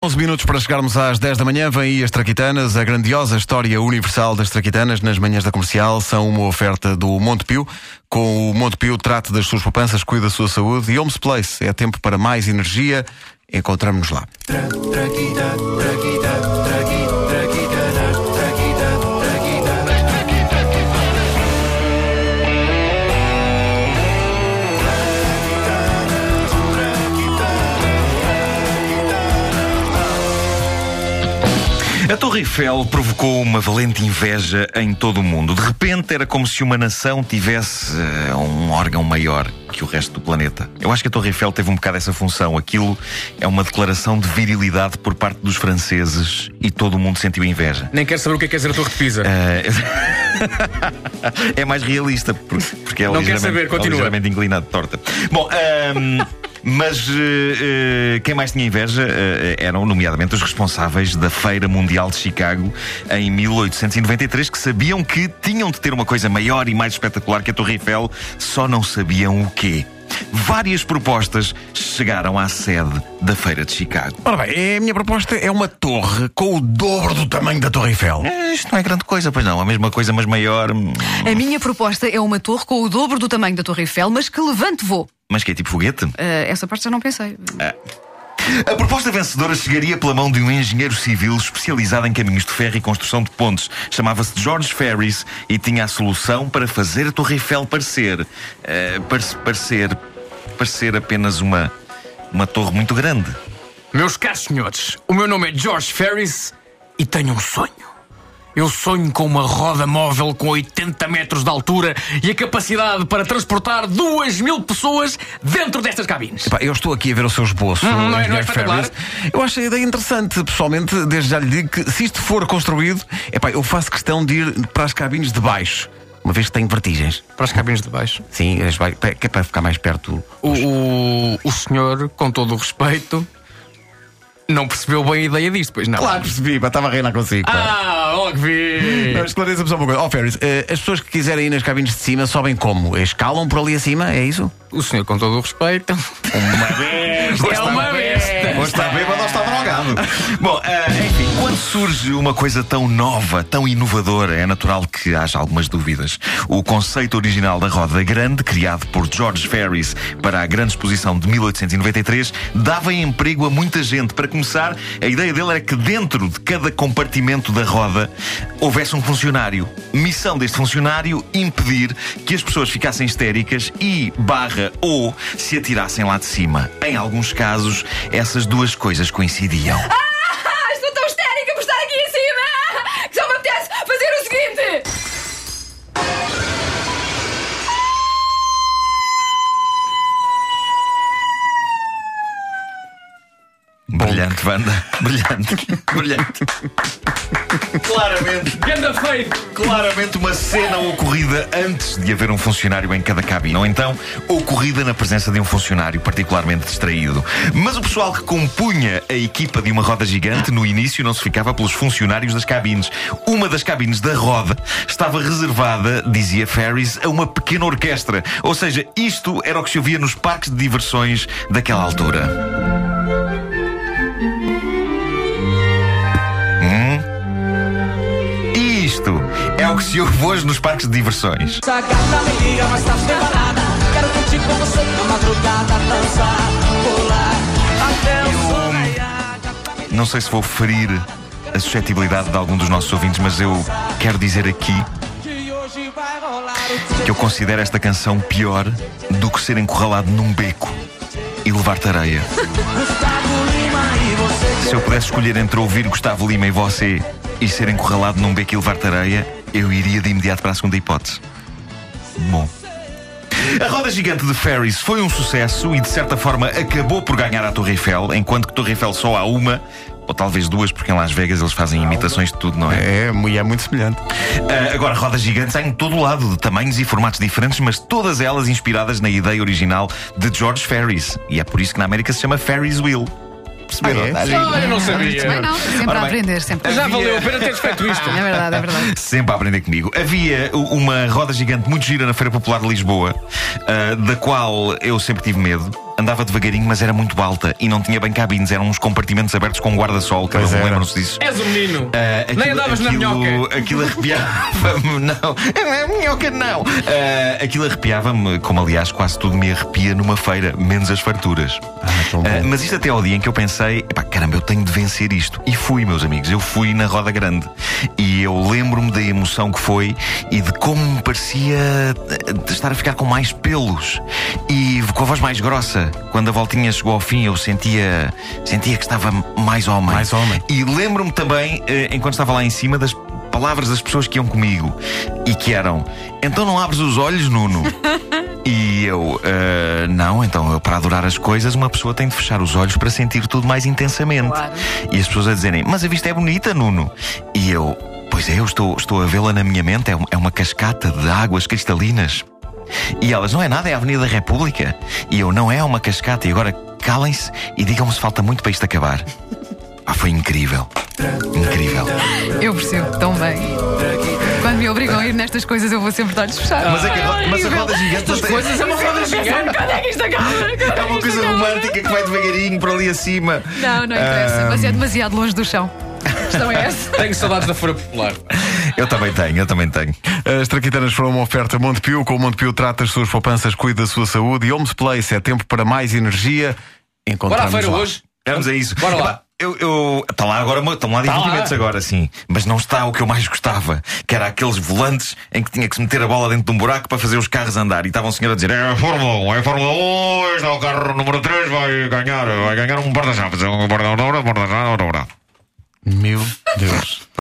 11 minutos para chegarmos às 10 da manhã, vem aí as Traquitanas, a grandiosa história universal das Traquitanas nas manhãs da comercial são uma oferta do Montepio. Com o Montepio, trate das suas poupanças, cuide da sua saúde e Homes Place. É tempo para mais energia. Encontramos-nos lá. A Torre Eiffel provocou uma valente inveja em todo o mundo. De repente era como se uma nação tivesse uh, um órgão maior que o resto do planeta. Eu acho que a Torre Eiffel teve um bocado essa função. Aquilo é uma declaração de virilidade por parte dos franceses e todo o mundo sentiu inveja. Nem quero saber o que é, que é dizer a Torre de Pisa. Uh... é mais realista, porque é Não quero saber, continua. ligeiramente inclinado, torta. Bom, um... Mas uh, uh, quem mais tinha inveja uh, eram, nomeadamente, os responsáveis da Feira Mundial de Chicago em 1893, que sabiam que tinham de ter uma coisa maior e mais espetacular que a Torre Eiffel, só não sabiam o quê. Várias propostas chegaram à sede da Feira de Chicago. Ora bem, a minha proposta é uma torre com o dobro do tamanho da Torre Eiffel. É, isto não é grande coisa, pois não. A mesma coisa, mas maior. A minha proposta é uma torre com o dobro do tamanho da Torre Eiffel, mas que levante voo. Mas que é tipo foguete? Ah, essa parte já não pensei. A proposta vencedora chegaria pela mão de um engenheiro civil especializado em caminhos de ferro e construção de pontes. Chamava-se George Ferris e tinha a solução para fazer a Torre Eiffel parecer. parece- parecer. parecer apenas uma. uma torre muito grande. Meus caros senhores, o meu nome é George Ferris e tenho um sonho. Eu sonho com uma roda móvel com 80 metros de altura e a capacidade para transportar 2 mil pessoas dentro destas cabines. Epá, eu estou aqui a ver o seu esboço. Hum, não é- não é espetacular? Eu acho a ideia interessante. Pessoalmente, desde já lhe digo que se isto for construído, epá, eu faço questão de ir para as cabines de baixo. Uma vez que tenho vertigens. Para as cabines de baixo. Sim, as vai- que é para ficar mais perto. O, o, o senhor, com todo o respeito, não percebeu bem a ideia disto, pois não. Claro, percebi, pá, estava a reinar consigo. Ah, logo vi. Não, Esclareça-me só uma coisa. Ó, Ferris, eh, as pessoas que quiserem ir nas cabines de cima sobem como? Escalam por ali acima? É isso? O senhor, com todo o respeito, Uma besta! é uma besta. Ou está bêbado ou está drogado. Bom, ah, enfim, quando surge uma coisa tão nova, tão inovadora, é natural que haja algumas dúvidas. O conceito original da roda grande, criado por George Ferris para a grande exposição de 1893, dava emprego a muita gente. Para começar, a ideia dele era que dentro de cada compartimento da roda houvesse um funcionário. Missão deste funcionário, impedir que as pessoas ficassem histéricas e, barra, ou se atirassem lá de cima. Em alguns casos, essas duas coisas coincidiam. Ah, estou tão histérica por estar aqui em cima que só me apetece fazer o seguinte. Brilhante, Wanda. Brilhante. Brilhante. Claramente. Ganda. Claramente uma cena ocorrida antes de haver um funcionário em cada cabine, ou então ocorrida na presença de um funcionário particularmente distraído. Mas o pessoal que compunha a equipa de uma roda gigante no início não se ficava pelos funcionários das cabines. Uma das cabines da roda estava reservada, dizia Ferris, a uma pequena orquestra. Ou seja, isto era o que se ouvia nos parques de diversões daquela altura. É o que se ouve hoje nos parques de diversões. Essa gata me liga, mas tá separada. Quero curtir com você na madrugada, dançar, pular até o sol raiar. Não sei se vou ferir a suscetibilidade de algum dos nossos ouvintes, mas eu quero dizer aqui Que eu considero esta canção pior do que ser encurralado num beco e levar-te areia. Se eu pudesse escolher entre ouvir Gustavo Lima e você e ser encurralado num beco e levar-te areia, eu iria de imediato para a segunda hipótese. Bom. A roda gigante de Ferris foi um sucesso e, de certa forma, acabou por ganhar a Torre Eiffel, enquanto que Torre Eiffel só há uma, ou talvez duas, porque em Las Vegas eles fazem imitações de tudo, não é? É, mu- é muito semelhante. Ah, agora, rodas gigantes há em todo o lado, de tamanhos e formatos diferentes, mas todas elas inspiradas na ideia original de George Ferris. E é por isso que na América se chama Ferris Wheel. Perceberam? Ah, é? Está giro? Olha, não sabia. Também não, sempre Ora a aprender, sempre. Já Havia- valeu a pena teres feito isto. É verdade, é verdade. Sempre a aprender comigo. Havia uma roda gigante muito gira na Feira Popular de Lisboa, ah, da qual eu sempre tive medo. Andava devagarinho, mas era muito alta e não tinha bem cabines, eram uns compartimentos abertos com um guarda-sol. Cada Pois um lembram-se disso. És um menino. Ah, Nem andavas na minhoca. Aquilo arrepiava-me, não. A minhoca não. Ah, aquilo arrepiava-me, como aliás quase tudo me arrepia numa feira, menos as farturas. tão bom. Ah, mas isto até ao dia em que eu pensei, epá, caramba, eu tenho de vencer isto. E fui, meus amigos, eu fui na roda grande. E eu lembro-me da emoção que foi e de como me parecia eh, de estar a ficar com mais pelos e com a voz mais grossa. Quando a voltinha chegou ao fim, eu sentia, sentia que estava mais homem. Mais homem. E lembro-me também, eh, enquanto estava lá em cima, das palavras das pessoas que iam comigo e que eram: Então não abres os olhos, Nuno? E eu, "Ah, não, então eu, para adorar as coisas, uma pessoa tem de fechar os olhos para sentir tudo mais intensamente. Claro. E as pessoas a dizerem, mas a vista é bonita, Nuno. E eu, pois é, eu estou, estou a vê-la na minha mente, é, é uma cascata de águas cristalinas. E elas, não é nada, é a Avenida República. E eu, não é uma cascata. E agora calem-se e digam-me se falta muito para isto acabar. Ah, foi incrível. Incrível. Eu percebo tão bem. Quando me obrigam a ir nestas coisas, eu vou sempre de olhos fechados. Mas, é que a, mas a roda gigante Estas coisas é uma roda gigante. Quando é que isto acaba? É que uma coisa romântica que vai devagarinho para ali acima. Não, não interessa, mas é demasiado longe do chão. A questão é essa. Tenho saudades da Feira Popular. Eu também tenho, eu também tenho. As traquitanas foram uma oferta Montepio. Com o Montepio trata as suas poupanças, cuida da sua saúde. E Homes Place é tempo para mais energia. Bora à Encontramos feira lá. hoje. Vamos a isso. Bora lá. Eu, eu, está lá agora, estão lá Tá divertimentos agora, sim. Mas não está o que eu mais gostava, que era aqueles volantes em que tinha que se meter a bola dentro de um buraco para fazer os carros andar. E estava um senhor a dizer: É a Fórmula 1, é a Fórmula 1, este é o carro número 3, vai ganhar, vai ganhar um porta-chaves. Um porta-chaves. Meu Deus.